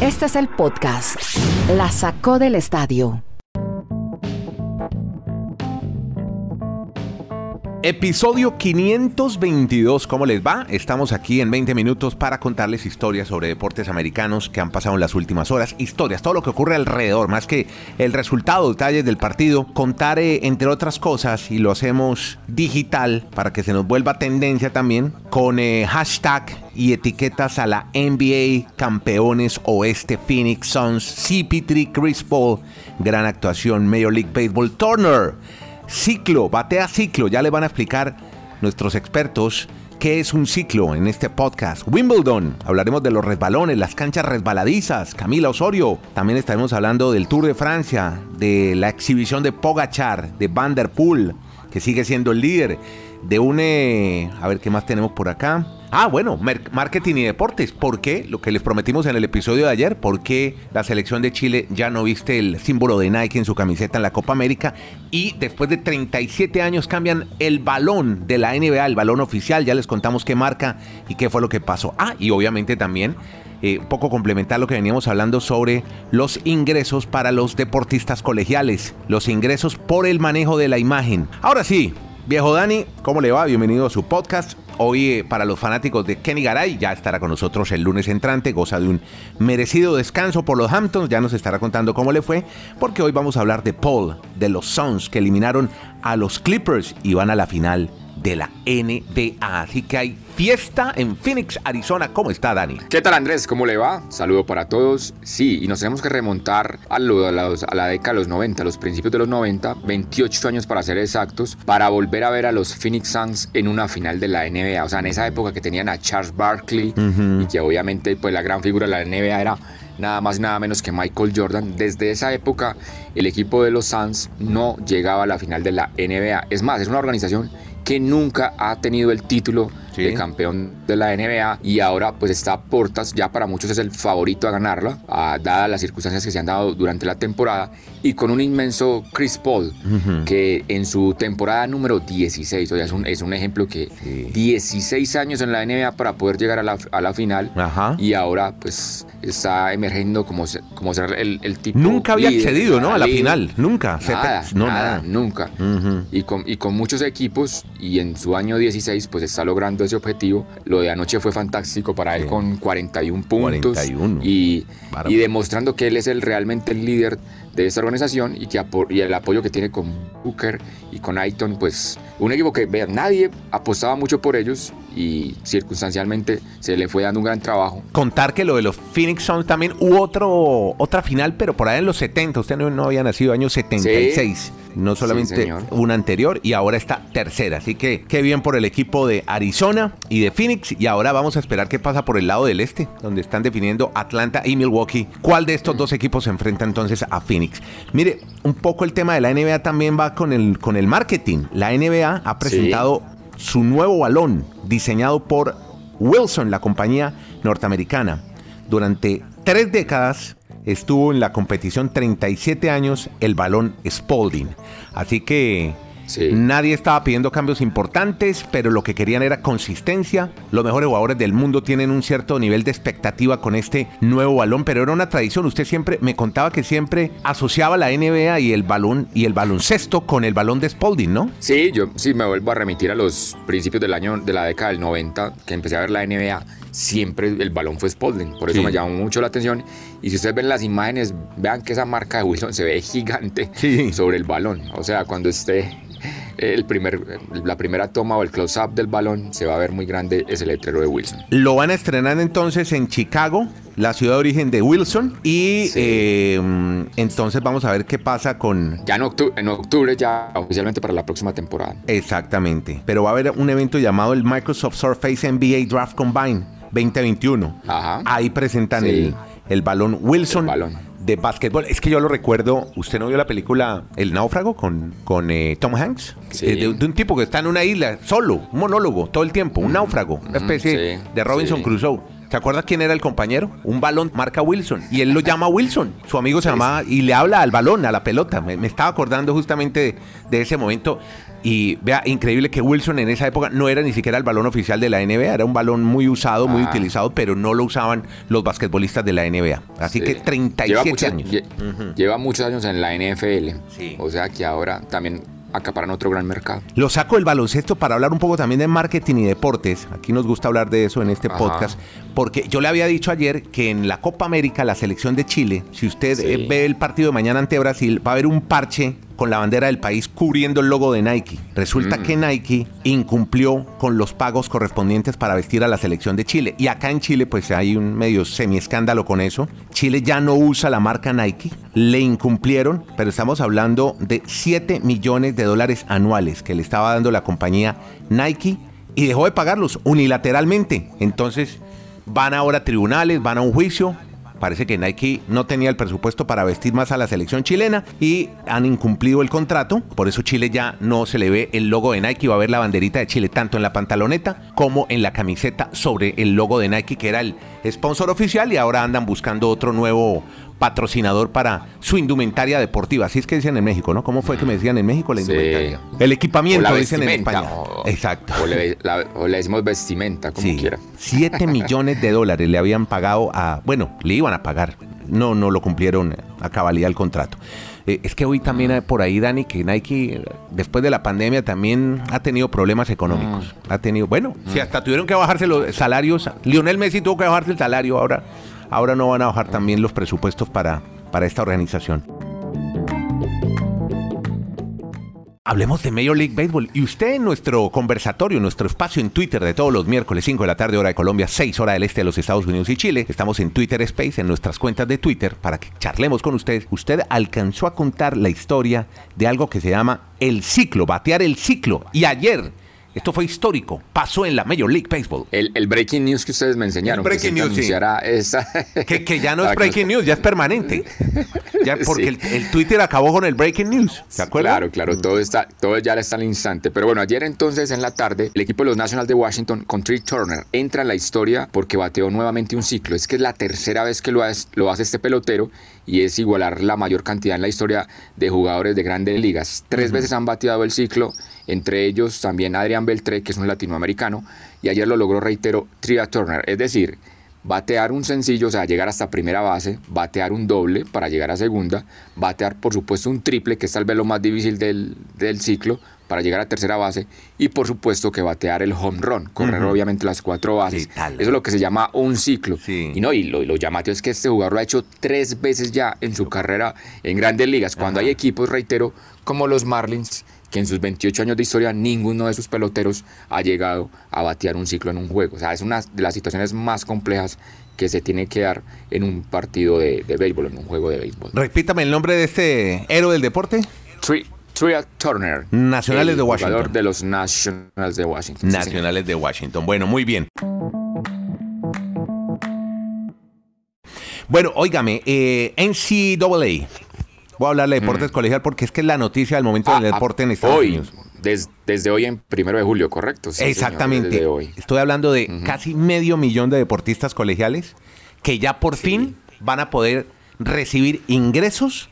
Este es el podcast. La sacó del estadio. Episodio 522, ¿cómo les va? Estamos aquí en 20 minutos para contarles historias sobre deportes americanos que han pasado en las últimas horas, historias, todo lo que ocurre alrededor, más que el resultado, detalles del partido, contar entre otras cosas y lo hacemos digital para que se nos vuelva tendencia también con eh, hashtag y etiquetas a la NBA Campeones Oeste Phoenix Suns, CP3 Chris Paul, gran actuación Major League Baseball Turner. Ciclo, batea ciclo, ya le van a explicar nuestros expertos qué es un ciclo en este podcast. Wimbledon, hablaremos de los resbalones, las canchas resbaladizas. Camila Osorio, también estaremos hablando del Tour de Francia, de la exhibición de Pogachar, de Van der Poel, que sigue siendo el líder, de un... Eh, a ver qué más tenemos por acá. Ah, bueno, marketing y deportes. ¿Por qué? Lo que les prometimos en el episodio de ayer, ¿por qué la selección de Chile ya no viste el símbolo de Nike en su camiseta en la Copa América? Y después de 37 años cambian el balón de la NBA, el balón oficial. Ya les contamos qué marca y qué fue lo que pasó. Ah, y obviamente también eh, un poco complementar lo que veníamos hablando sobre los ingresos para los deportistas colegiales, los ingresos por el manejo de la imagen. Ahora sí, viejo Dani, ¿cómo le va? Bienvenido a su podcast. Hoy eh, para los fanáticos de Kenny Garay ya estará con nosotros el lunes entrante, goza de un merecido descanso por los Hamptons, ya nos estará contando cómo le fue, porque hoy vamos a hablar de Paul, de los Suns que eliminaron a los Clippers y van a la final de la NBA. Así que hay fiesta en Phoenix, Arizona. ¿Cómo está Dani? ¿Qué tal Andrés? ¿Cómo le va? Saludo para todos. Sí, y nos tenemos que remontar a, la década de los 90, a los principios de los 90, 28 años para ser exactos, para volver a ver a los Phoenix Suns en una final de la NBA. O sea, en esa época que tenían a Charles Barkley y que obviamente pues la gran figura de la NBA era nada más nada menos que Michael Jordan. Desde esa época el equipo de los Suns no llegaba a la final de la NBA. Es más, es una organización que nunca ha tenido el título de campeón de la NBA y ahora pues está a portas, ya para muchos es el favorito a ganarla, dadas las circunstancias que se han dado durante la temporada y con un inmenso Chris Paul que en su temporada número 16, o sea, es un, es un ejemplo que 16 años en la NBA para poder llegar a la, a la final y ahora pues está emergiendo como, como ser el, el tipo... Nunca había accedido, ¿no? A la final, nunca. Nada, no, nada, nunca. y, con, y con muchos equipos y en su año 16 pues está logrando ese objetivo. Lo de anoche fue fantástico para él con 41 puntos 41. Y, y, demostrando que él es el realmente el líder de esta organización y, que y el apoyo que tiene con Booker y con Ayton, pues un equipo que vean, nadie apostaba mucho por ellos y circunstancialmente se le fue dando un gran trabajo. Contar que lo de los Phoenix Suns también hubo otro, otra final, pero por ahí en los 70, usted no, había nacido año 76, no solamente una anterior y ahora esta tercera, así que qué bien por el equipo de Arizona y de Phoenix y ahora vamos a esperar qué pasa por el lado del este, donde están definiendo Atlanta y Milwaukee, cuál de estos dos equipos se enfrenta entonces a Phoenix. Mire, un poco el tema de la NBA también va con el, con el marketing. La NBA ha presentado su nuevo balón diseñado por Wilson, la compañía norteamericana. Durante tres décadas estuvo en la competición 37 años el balón Spalding. Así que Nadie estaba pidiendo cambios importantes, pero lo que querían era consistencia. Los mejores jugadores del mundo tienen un cierto nivel de expectativa con este nuevo balón, pero era una tradición. Usted siempre me contaba que siempre asociaba la NBA y el balón y el baloncesto con el balón de Spalding, ¿no? Sí, yo sí me vuelvo a remitir a los principios del año de la década del 90 que empecé a ver la NBA siempre el balón fue Spalding. Por eso me llamó mucho la atención. Y si ustedes ven las imágenes, vean que esa marca de Wilson se ve gigante sobre el balón. O sea, cuando esté el primer, la primera toma o el close-up del balón, se va a ver muy grande ese letrero de Wilson. Lo van a estrenar entonces en Chicago, la ciudad de origen de Wilson. Y eh, entonces vamos a ver qué pasa con... Ya en octubre, en octubre, ya oficialmente para la próxima temporada. Exactamente. Pero va a haber un evento llamado el Microsoft Surface NBA Draft Combine 2021. Ajá. Ahí presentan el, el balón Wilson. El balón de básquetbol. Es que yo lo recuerdo, ¿usted no vio la película El náufrago con, con eh, Tom Hanks? Eh, de, un tipo que está en una isla solo, un monólogo todo el tiempo, un náufrago, una especie de Robinson Crusoe. ¿Se acuerda quién era el compañero? Un balón marca Wilson. Y él lo llama Wilson. Su amigo se llamaba y le habla al balón, a la pelota. Me, estaba acordando justamente de, de ese momento. Y vea, increíble que Wilson en esa época no era ni siquiera el balón oficial de la NBA, era un balón muy usado, muy ah. utilizado, pero no lo usaban los basquetbolistas de la NBA. Así que 37 años. Lleva muchos años en la NFL. O sea que ahora también acaparan otro gran mercado. Lo saco del baloncesto para hablar un poco también de marketing y deportes. Aquí nos gusta hablar de eso en este podcast, porque yo le había dicho ayer que en la Copa América, la selección de Chile, si usted eh, ve el partido de mañana ante Brasil, va a haber un parche con la bandera del país cubriendo el logo de Nike. Resulta mm. que Nike incumplió con los pagos correspondientes para vestir a la selección de Chile. Y acá en Chile pues hay un medio semi-escándalo con eso. Chile ya no usa la marca Nike. Le incumplieron, pero estamos hablando de 7 millones de dólares anuales que le estaba dando la compañía Nike y dejó de pagarlos unilateralmente. Entonces van ahora a tribunales, van a un juicio, Parece que Nike no tenía el presupuesto para vestir más a la selección chilena y han incumplido el contrato. Por eso Chile ya no se le ve el logo de Nike. Va a ver la banderita de Chile tanto en la pantaloneta como en la camiseta sobre el logo de Nike, que era el sponsor oficial. Y ahora andan buscando otro nuevo patrocinador para su indumentaria deportiva. Así es que dicen en México, ¿no? ¿Cómo fue que me decían en México la indumentaria? El equipamiento, dicen en España. Exacto. O le, decimos vestimenta, como quiera. Siete millones de dólares le habían pagado a. Bueno, le iban a pagar. No, no lo cumplieron a cabalidad el contrato. Eh, es que hoy también hay por ahí, Dani, que Nike, después de la pandemia, también ha tenido problemas económicos. Mm. Ha tenido, bueno, si hasta tuvieron que bajarse los salarios. Lionel Messi tuvo que bajarse el salario ahora ahora no van a bajar también los presupuestos para, para esta organización. Hablemos de Major League Baseball. Y usted en nuestro conversatorio, nuestro espacio en Twitter de todos los miércoles, 5 de la tarde, hora de Colombia, 6 hora del este de los Estados Unidos y Chile. Estamos en Twitter Space, en nuestras cuentas de Twitter, para que charlemos con usted. Usted alcanzó a contar la historia de algo que se llama el ciclo, batear el ciclo. Y ayer esto fue histórico. Pasó en la Major League Baseball. El, breaking news que ustedes me enseñaron. breaking news, que, ya no es breaking news, ya es permanente. Ya, porque el, Twitter acabó con el breaking news. ¿Se acuerdan? Claro, claro. Todo, está, todo ya está al instante. Pero bueno, ayer entonces en la tarde, el equipo de los Nationals de Washington con Trey Turner entra en la historia porque bateó nuevamente un ciclo. Es que es la tercera vez que lo hace, lo hace este pelotero y es igualar la mayor cantidad en la historia de jugadores de grandes ligas. Tres veces han bateado el ciclo entre ellos también Adrián Beltré, que es un latinoamericano, y ayer lo logró, reitero, Tria Turner, es decir, batear un sencillo, o sea, llegar hasta primera base, batear un doble para llegar a segunda, batear por supuesto un triple, que es tal vez lo más difícil del, ciclo, para llegar a tercera base, y por supuesto que batear el home run, correr obviamente las cuatro bases. Eso es lo que se llama un ciclo. Y no, y lo, lo, llamativo es que este jugador lo ha hecho tres veces ya en su carrera en grandes ligas, cuando hay equipos, reitero, como los Marlins, que en sus 28 años de historia ninguno de sus peloteros ha llegado a batear un ciclo en un juego. O sea, es una de las situaciones más complejas que se tiene que dar en un partido de, béisbol, en un juego de béisbol. Repítame el nombre de este héroe del deporte. Tria Turner. Nacionales de Washington. Jugador de los Nationals de Washington. Nacionales de Washington. Bueno, muy bien. Bueno, óigame, eh, NCAA Voy a hablar de deportes mm. colegial porque es que es la noticia del momento del ah, deporte en Estados hoy, Unidos. desde hoy en primero de julio, ¿correcto? Exactamente. hoy. Estoy hablando de casi medio millón de deportistas colegiales que ya por fin van a poder recibir ingresos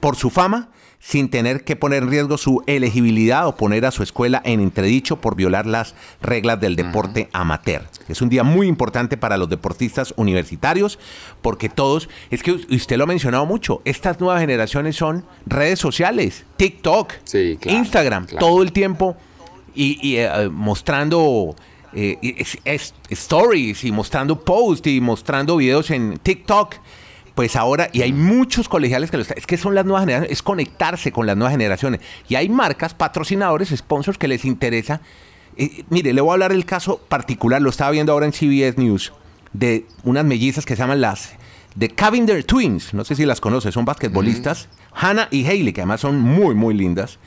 por su fama sin tener que poner en riesgo su elegibilidad o poner a su escuela en entredicho por violar las reglas del deporte amateur. Es un día muy importante para los deportistas universitarios porque todos, es que usted lo ha mencionado mucho, estas nuevas generaciones son redes sociales, TikTok, Instagram, todo el tiempo y, eh, mostrando eh, stories y mostrando posts y mostrando videos en TikTok pues ahora, y hay muchos colegiales que lo están, es que son las nuevas generaciones, es conectarse con las nuevas generaciones. Y hay marcas, patrocinadores, sponsors que les interesa. Eh, mire, le voy a hablar del caso particular, lo estaba viendo ahora en CBS News, de unas mellizas que se llaman las de Cavender Twins, no sé si las conoce, son basquetbolistas, Hannah y Hailey, que además son muy, muy lindas.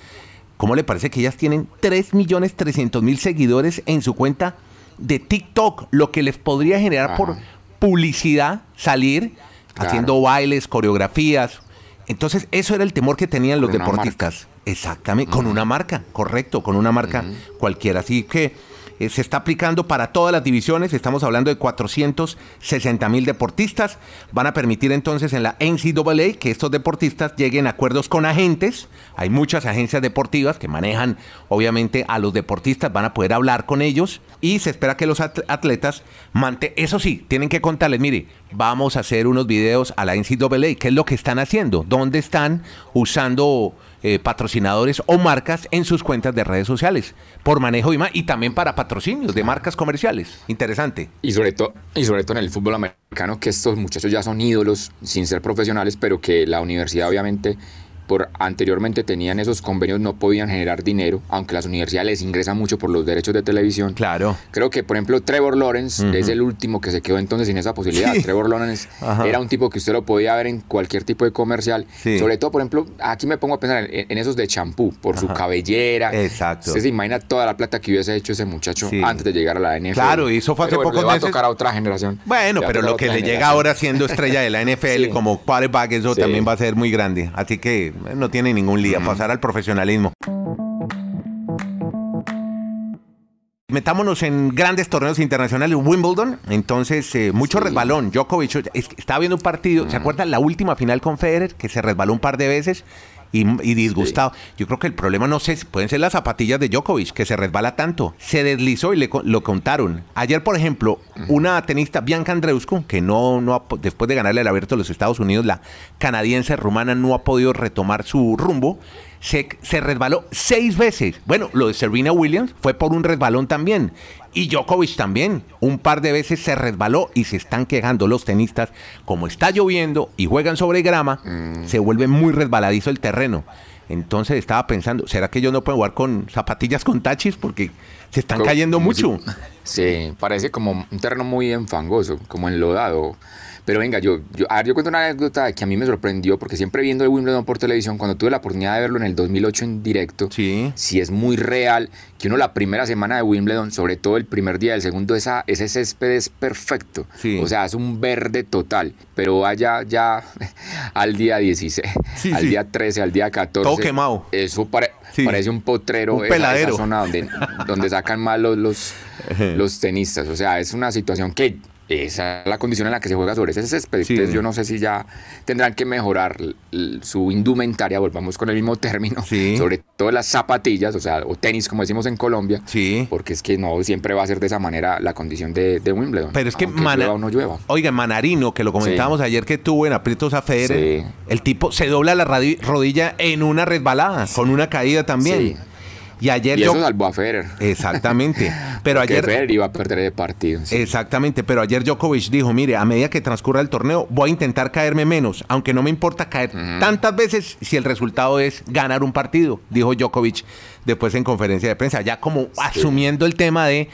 ¿Cómo le parece que ellas tienen 3.300.000 seguidores en su cuenta de TikTok? Lo que les podría generar por publicidad salir haciendo bailes, coreografías. Entonces, eso era el temor que tenían los deportistas. Exactamente, con una marca, correcto, con una marca cualquiera. Así que eh, se está aplicando para todas las divisiones, estamos hablando de 460 mil deportistas, van a permitir entonces en la NCAA que estos deportistas lleguen a acuerdos con agentes, hay muchas agencias deportivas que manejan obviamente a los deportistas, van a poder hablar con ellos y se espera que los atletas eso sí, tienen que contarles, mire, vamos a hacer unos videos a la NCAA, ¿qué es lo que están haciendo? ¿Dónde están usando eh, patrocinadores o marcas en sus cuentas de redes sociales por manejo de y también para patrocinios de marcas comerciales. Interesante. Y sobre todo y sobre todo en el fútbol americano que estos muchachos ya son ídolos sin ser profesionales, pero que la universidad obviamente por anteriormente tenían esos convenios no podían generar dinero, aunque las universidades les ingresan mucho por los derechos de televisión. Claro. Creo que, por ejemplo, Trevor Lawrence es el último que se quedó entonces sin esa posibilidad. Trevor Lawrence era un tipo que usted lo podía ver en cualquier tipo de comercial. Sobre todo, por ejemplo, aquí me pongo a pensar en, esos de champú, por su cabellera. Exacto. Usted se imagina toda la plata que hubiese hecho ese muchacho antes de llegar a la NFL. Claro, y eso fue hace poco le va a tocar a otra generación. Bueno, pero lo que le llega ahora siendo estrella de la NFL como quarterback, eso también va a ser muy grande. Así que no tiene ningún un pasar al profesionalismo. Metámonos en grandes torneos internacionales, Wimbledon, entonces eh, mucho resbalón. Djokovic estaba viendo un partido, ¿se acuerdan la última final con Federer que se resbaló un par de veces? Y, disgustado. Yo creo que el problema no sé, pueden ser las zapatillas de Djokovic, que se resbala tanto. Se deslizó y le, lo contaron. Ayer, por ejemplo, una tenista, Bianca Andreescu, que no, no después de ganarle el abierto a los Estados Unidos, la canadiense rumana no ha podido retomar su rumbo. Se, se, resbaló seis veces. Bueno, lo de Serena Williams fue por un resbalón también. Y Djokovic también. Un par de veces se resbaló y se están quejando los tenistas. Como está lloviendo y juegan sobre grama, mm. se vuelve muy resbaladizo el terreno. Entonces estaba pensando, ¿será que yo no puedo jugar con zapatillas con tachis? Porque se están cayendo mucho. Sí, parece como un terreno muy enfangoso, como enlodado. Pero venga, yo, yo, a ver, yo cuento una anécdota que a mí me sorprendió, porque siempre viendo el Wimbledon por televisión, cuando tuve la oportunidad de verlo en el 2008 en directo, sí. si es muy real que uno la primera semana de Wimbledon, sobre todo el primer día, el segundo, esa, ese césped es perfecto. O sea, es un verde total. Pero vaya ya al día 16, al día 13, al día 14. Todo quemado. Eso parece un potrero. Un peladero. Esa zona donde, donde sacan mal los, los, los tenistas. O sea, es una situación que esa es la condición en la que se juega sobre ese césped. yo no sé si ya tendrán que mejorar su indumentaria, volvamos con el mismo término, sobre todo las zapatillas, o sea, o tenis como decimos en Colombia, porque es que no siempre va a ser de esa manera la condición de, Wimbledon. Pero es que no llueva. Oiga, Manarino, que lo comentábamos ayer que tuvo en aprietos a Federer, el tipo se dobla la rodilla en una resbalada, con una caída también. Y ayer y eso salvó a Federer. Exactamente. Pero ayer Federer iba a perder el partido. Exactamente, pero ayer Djokovic dijo, mire, a medida que transcurra el torneo voy a intentar caerme menos, aunque no me importa caer tantas veces si el resultado es ganar un partido, dijo Djokovic después en conferencia de prensa, ya como asumiendo el tema de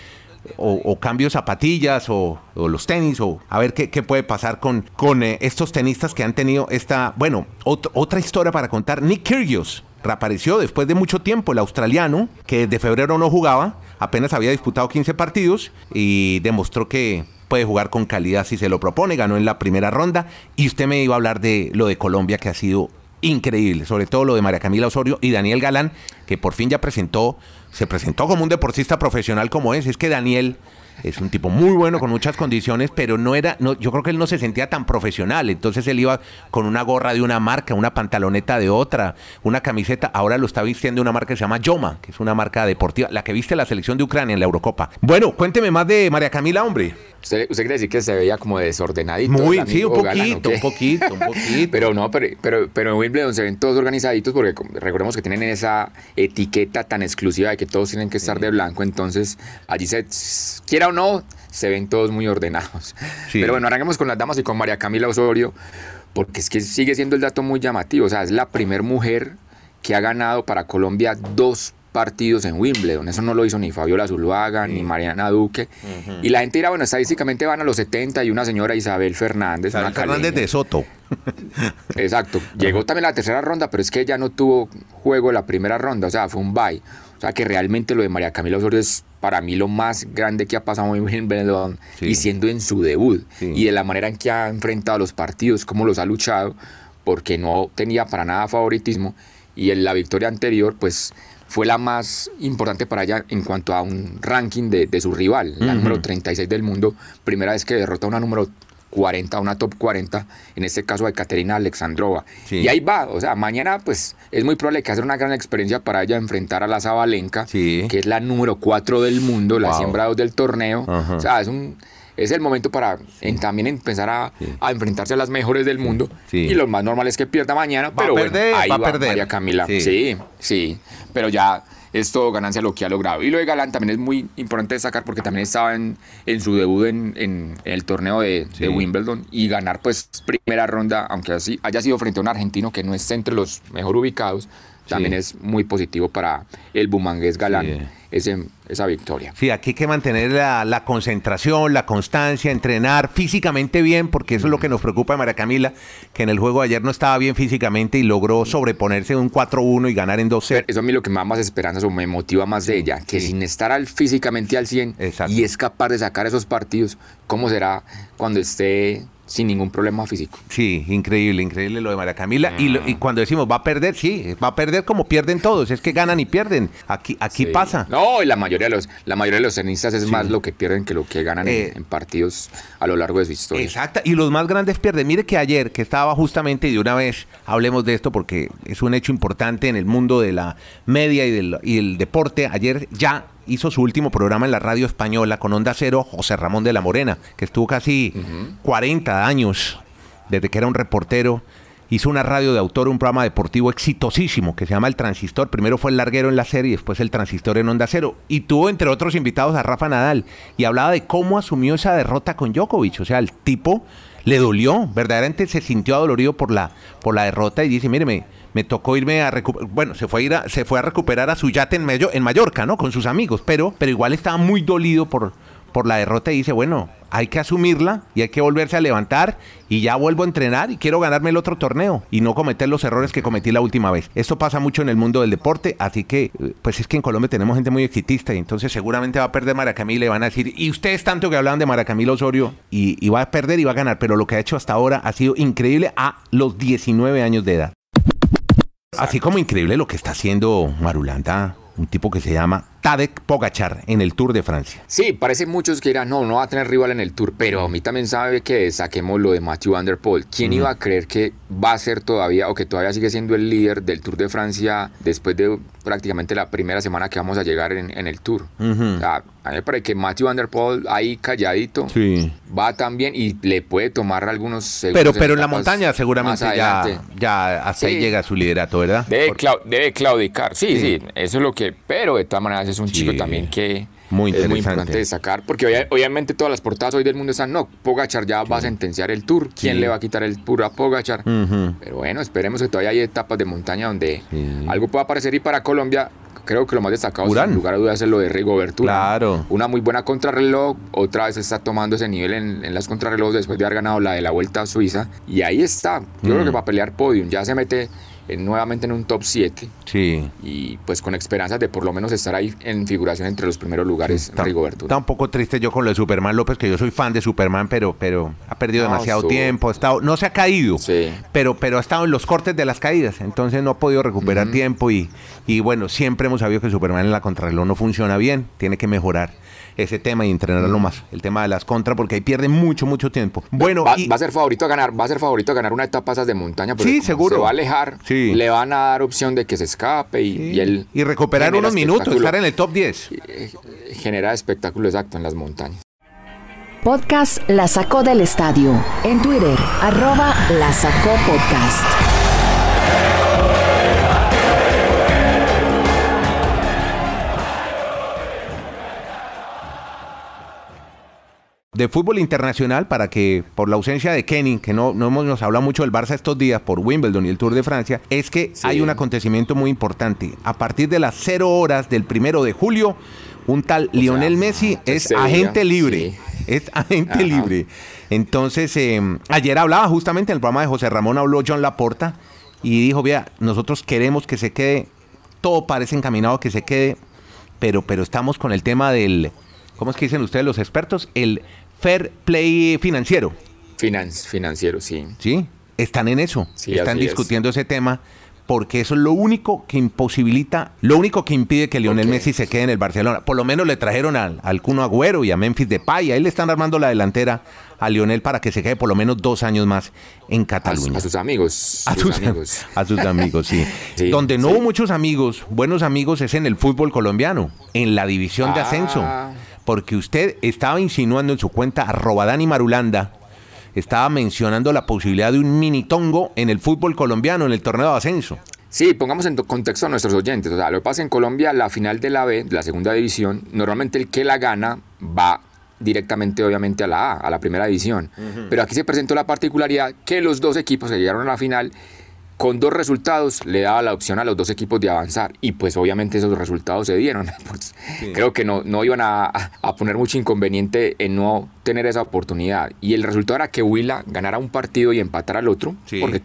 o, cambio zapatillas o, los tenis o a ver qué, puede pasar con, con eh, estos tenistas que han tenido esta, bueno, otra historia para contar. Nick Kyrgios reapareció después de mucho tiempo, el australiano, que de febrero no jugaba, apenas había disputado 15 partidos y demostró que puede jugar con calidad si se lo propone, ganó en la primera ronda y usted me iba a hablar de lo de Colombia que ha sido increíble, sobre todo lo de María Camila Osorio y Daniel Galán, que por fin ya presentó, se presentó como un deportista profesional como es, es que Daniel es un tipo muy bueno, con muchas condiciones, pero no era, no, yo creo que él no se sentía tan profesional. Entonces él iba con una gorra de una marca, una pantaloneta de otra, una camiseta. Ahora lo está vistiendo una marca que se llama Yoma, que es una marca deportiva, la que viste la selección de Ucrania en la Eurocopa. Bueno, cuénteme más de María Camila, hombre. ¿Usted, quiere decir que se veía como desordenadito? Muy, sí, un poquito, un poquito, un poquito. pero no, pero, pero, pero en Wimbledon se ven todos organizaditos porque recordemos que tienen esa etiqueta tan exclusiva de que todos tienen que estar de blanco, entonces allí se, quiera o no, se ven todos muy ordenados. Pero bueno, arranquemos con las damas y con María Camila Osorio, porque es que sigue siendo el dato muy llamativo, o sea, es la primera mujer que ha ganado para Colombia dos partidos en Wimbledon. Eso no lo hizo ni Fabiola Zuluaga, ni Mariana Duque. Y la gente dirá, bueno, estadísticamente van a los 70 y una señora Isabel Fernández. Isabel Fernández de Soto. Exacto. Llegó también la tercera ronda, pero es que ella no tuvo juego en la primera ronda, o sea, fue un bye. O sea, que realmente lo de María Camila Osorio es para mí lo más grande que ha pasado en Wimbledon y siendo en su debut. Y de la manera en que ha enfrentado los partidos, cómo los ha luchado, porque no tenía para nada favoritismo. Y en la victoria anterior, pues fue la más importante para ella en cuanto a un ranking de, de su rival, la número 36 del mundo, primera vez que derrota a una número 40, una top 40, en este caso de Katerina Alexandrova. Sí. Y ahí va, o sea, mañana pues es muy probable que hacer una gran experiencia para ella enfrentar a la Zabalenka, Sí. que es la número 4 del mundo, la. 100 grados del torneo. O sea, es un... Es el momento para en- también empezar a, a enfrentarse a las mejores del mundo. Sí. Y lo más normal es que pierda mañana, Va pero a bueno, perder, ahí va va, a perder. María Camila. Sí. Sí. sí, Pero ya es todo ganancia lo que ha logrado. Y lo de Galán también es muy importante destacar porque también estaba en, en su debut en, en- en el torneo de, Sí. de Wimbledon y ganar pues primera ronda, aunque así haya sido frente a un argentino que no esté entre los mejor ubicados, también Sí. es muy positivo para el bumangués Galán Sí. ese- esa victoria. Sí, aquí hay que mantener la, la concentración, la constancia, entrenar físicamente bien, porque eso es lo que nos preocupa de María Camila, que en el juego de ayer no estaba bien físicamente y logró sobreponerse de un 4-1 y ganar en 2 Pero sets. Eso a mí lo que me da más esperanzas o me motiva más de ella, que sin estar al, físicamente al 100 Exacto. y es capaz de sacar esos partidos, ¿cómo será cuando esté sin ningún problema físico? Sí, increíble, increíble lo de María Camila. Y, lo- y cuando decimos va a perder, sí, va a perder como pierden todos, es que ganan y pierden. Aquí, aquí Sí. pasa. No, y la mayoría de los, la mayoría de los tenistas es más lo que pierden que lo que ganan en- Eh, en, partidos a lo largo de su historia. Exacto, y los más grandes pierden. Mire que ayer, que estaba justamente, y de una vez hablemos de esto porque es un hecho importante en el mundo de la media y del, y el deporte, ayer ya hizo su último programa en la radio española con Onda Cero, José Ramón de la Morena, que estuvo casi 40 años desde que era un reportero. Hizo una radio de autor, un programa deportivo exitosísimo que se llama El Transistor. Primero fue el larguero en la serie, después el Transistor en Onda Cero. Y tuvo, entre otros invitados, a Rafa Nadal. Y hablaba de cómo asumió esa derrota con Djokovic. O sea, el tipo le dolió, verdaderamente se sintió adolorido por la, por la derrota y dice, mire, me, tocó irme a recuperar, bueno, se fue a, ir a, se fue a recuperar a su yate en, Mayo- en Mallorca, ¿no? Con sus amigos, pero, pero igual estaba muy dolido por, por la derrota y dice, bueno, hay que asumirla y hay que volverse a levantar y ya vuelvo a entrenar y quiero ganarme el otro torneo y no cometer los errores que cometí la última vez. Esto pasa mucho en el mundo del deporte, así que pues es que en Colombia tenemos gente muy exitista y entonces seguramente va a perder Mara Camila y van a decir, y ustedes tanto que hablaban de Mara Camila Osorio y, y va a perder y va a ganar, pero lo que ha hecho hasta ahora ha sido increíble a los 19 años de edad. Así como increíble lo que está haciendo Marulanda, un tipo que se llama Tadek Pogachar en el Tour de Francia. Sí, parece muchos que dirán, no, no va a tener rival en el Tour, pero a mí también sabe que saquemos lo de Matthew Van Der Poel. ¿Quién iba a creer que va a ser todavía, o que todavía sigue siendo el líder del Tour de Francia después de prácticamente la primera semana que vamos a llegar en, en el Tour? Ujú. O sea, a mí me parece que Matthew Van Der Poel ahí calladito Sí. va también y le puede tomar algunos segundos. Pero, pero en la montaña seguramente ya, ya hasta ahí Sí. llega su liderato, ¿verdad? Debe, claudicar, sí, sí, eso es lo que, pero de todas maneras es un Sí. chico también que Muy es muy importante destacar, porque obvia- obviamente todas las portadas hoy del mundo están, no, Pogachar ya va a sentenciar el Tour, ¿quién Sí. le va a quitar el Tour a Pogachar? Pero bueno, esperemos que todavía hay etapas de montaña donde algo pueda aparecer y para Colombia creo que lo más destacado Urán. sin lugar a dudas es lo de Rigoberto. Claro. Una muy buena contrarreloj, otra vez está tomando ese nivel en, en las contrarrelojes después de haber ganado la de la Vuelta a Suiza y ahí está, yo creo Mm. que va a pelear podium, ya se mete nuevamente en un top 7 Sí. y pues con esperanzas de por lo menos estar ahí en figuración entre los primeros lugares Está, Rigoberto. está un poco triste yo con lo de Superman López, que yo soy fan de Superman, pero, pero ha perdido No, demasiado tiempo, ha estado, no se ha caído, Sí. pero, pero ha estado en los cortes de las caídas, entonces no ha podido recuperar tiempo y, y bueno, siempre hemos sabido que Superman en la contrarreloj no funciona bien, tiene que mejorar ese tema y entrenarlo más, el tema de las contras, porque ahí pierde mucho, mucho tiempo. Bueno, va, y- va a ser favorito a ganar, va a ser favorito a ganar una etapa esas de montaña, Sí, seguro. se va a alejar, Sí. le van a dar opción de que se escape y, y él y recuperar unos minutos, estar en el top 10. Eh, genera espectáculo exacto en las montañas. Podcast La Sacó del Estadio. En Twitter, arroba La Sacó Podcast. De fútbol internacional para que por la ausencia de Kenny, que no, no hemos nos habla mucho del Barça estos días por Wimbledon y el Tour de Francia, es que Sí. hay un acontecimiento muy importante. A partir de las 0 horas del primero de julio, un tal Lionel Messi es agente libre. sí. Es agente Ajá. libre. Entonces, eh, ayer hablaba justamente en el programa de José Ramón, habló John Laporta y dijo, vea, nosotros queremos que se quede, todo parece encaminado a que se quede, pero, pero estamos con el tema del, ¿cómo es que dicen ustedes los expertos? El fair play financiero, Finan- financiero, sí. ¿sí? Están en eso, Sí, están es. discutiendo ese tema porque eso es lo único que imposibilita, lo único que impide que Lionel Messi se quede en el Barcelona. Por lo menos le trajeron al, al Cuno Agüero y a Memphis Depay, ahí le están armando la delantera a Lionel para que se quede por lo menos dos años más en Cataluña. A, sus amigos. A sus, amigos. A sus amigos, sí. Donde no hubo muchos amigos, buenos amigos, es en el fútbol colombiano, en la división de ascenso. Porque usted estaba insinuando en su cuenta arroba Dani Marulanda estaba mencionando la posibilidad de un mini tongo en el fútbol colombiano, en el torneo de ascenso. Sí, pongamos en contexto a nuestros oyentes. O sea, lo que pasa en Colombia, la final de la B, la segunda división, normalmente el que la gana va directamente, obviamente, a la A, a la primera división. Pero aquí se presentó la particularidad que los dos equipos que llegaron a la final con dos resultados le daba la opción a los dos equipos de avanzar y pues obviamente esos resultados se dieron. Pues, creo que no, no iban a, poner mucho inconveniente en no tener esa oportunidad. Y el resultado era que Huila ganara un partido y empatara al otro, porque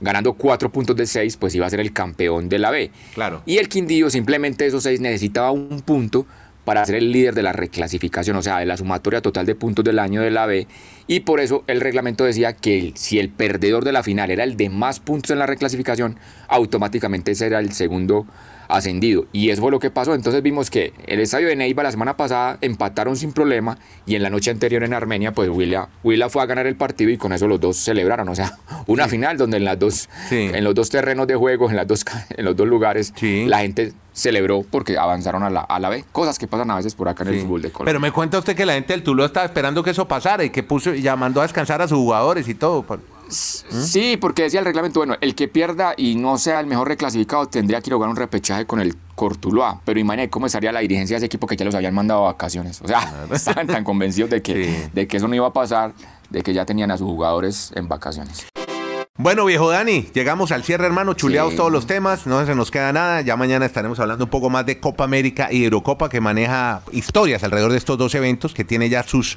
ganando cuatro puntos de seis, pues iba a ser el campeón de la B. Claro. Y el Quindío simplemente esos seis necesitaba un punto para ser el líder de la reclasificación, o sea, de la sumatoria total de puntos del año de la B. Y por eso el reglamento decía que si el perdedor de la final era el de más puntos en la reclasificación, automáticamente ese era el segundo ascendido. Y eso fue lo que pasó. Entonces vimos que el estadio de Neiva la semana pasada empataron sin problema y en la noche anterior en Armenia, pues Willa, fue a ganar el partido y con eso los dos celebraron. O sea, una final donde en, las dos, en los dos terrenos de juego, en, las dos, en los dos lugares, la gente celebró porque avanzaron a la, a la B. Cosas que pasan a veces por acá en el fútbol de Colombia. Pero me cuenta usted que la gente del Tuluá estaba esperando que eso pasara y que puso y llamando a descansar a sus jugadores y todo. Sí, porque decía el reglamento, bueno, el que pierda y no sea el mejor reclasificado tendría que lograr un repechaje con el Cortuloa. Pero imagínate cómo estaría la dirigencia de ese equipo que ya los habían mandado a vacaciones. O sea, estaban tan convencidos de que, de que eso no iba a pasar, de que ya tenían a sus jugadores en vacaciones. Bueno, viejo Dani, llegamos al cierre, hermano, chuleados todos los temas, no se nos queda nada, ya mañana estaremos hablando un poco más de Copa América y Eurocopa que maneja historias alrededor de estos dos eventos que tiene ya sus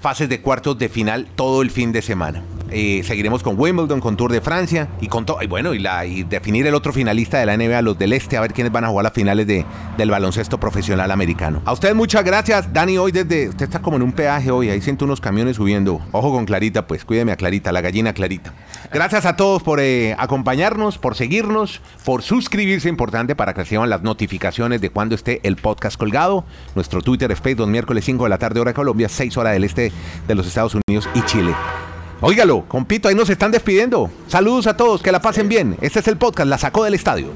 fases de cuartos de final todo el fin de semana. Eh, seguiremos con Wimbledon, con Tour de Francia y con todo. Y bueno, y, definir el otro finalista de la NBA, los del Este, a ver quiénes van a jugar las finales de, del baloncesto profesional americano. A ustedes muchas gracias. Dani, hoy desde. Usted está como en un peaje hoy, ahí siento unos camiones subiendo. Ojo con Clarita, pues cuídeme a Clarita, la gallina Clarita. Gracias a todos por eh, acompañarnos, por seguirnos, por suscribirse, importante para que reciban las notificaciones de cuando esté el podcast colgado. Nuestro Twitter Space, dos miércoles 5 de la tarde, hora de Colombia, 6 horas del este de los Estados Unidos y Chile. Óigalo, compito, ahí nos están despidiendo. Saludos a todos, que la pasen bien. Este es el podcast, la sacó del estadio.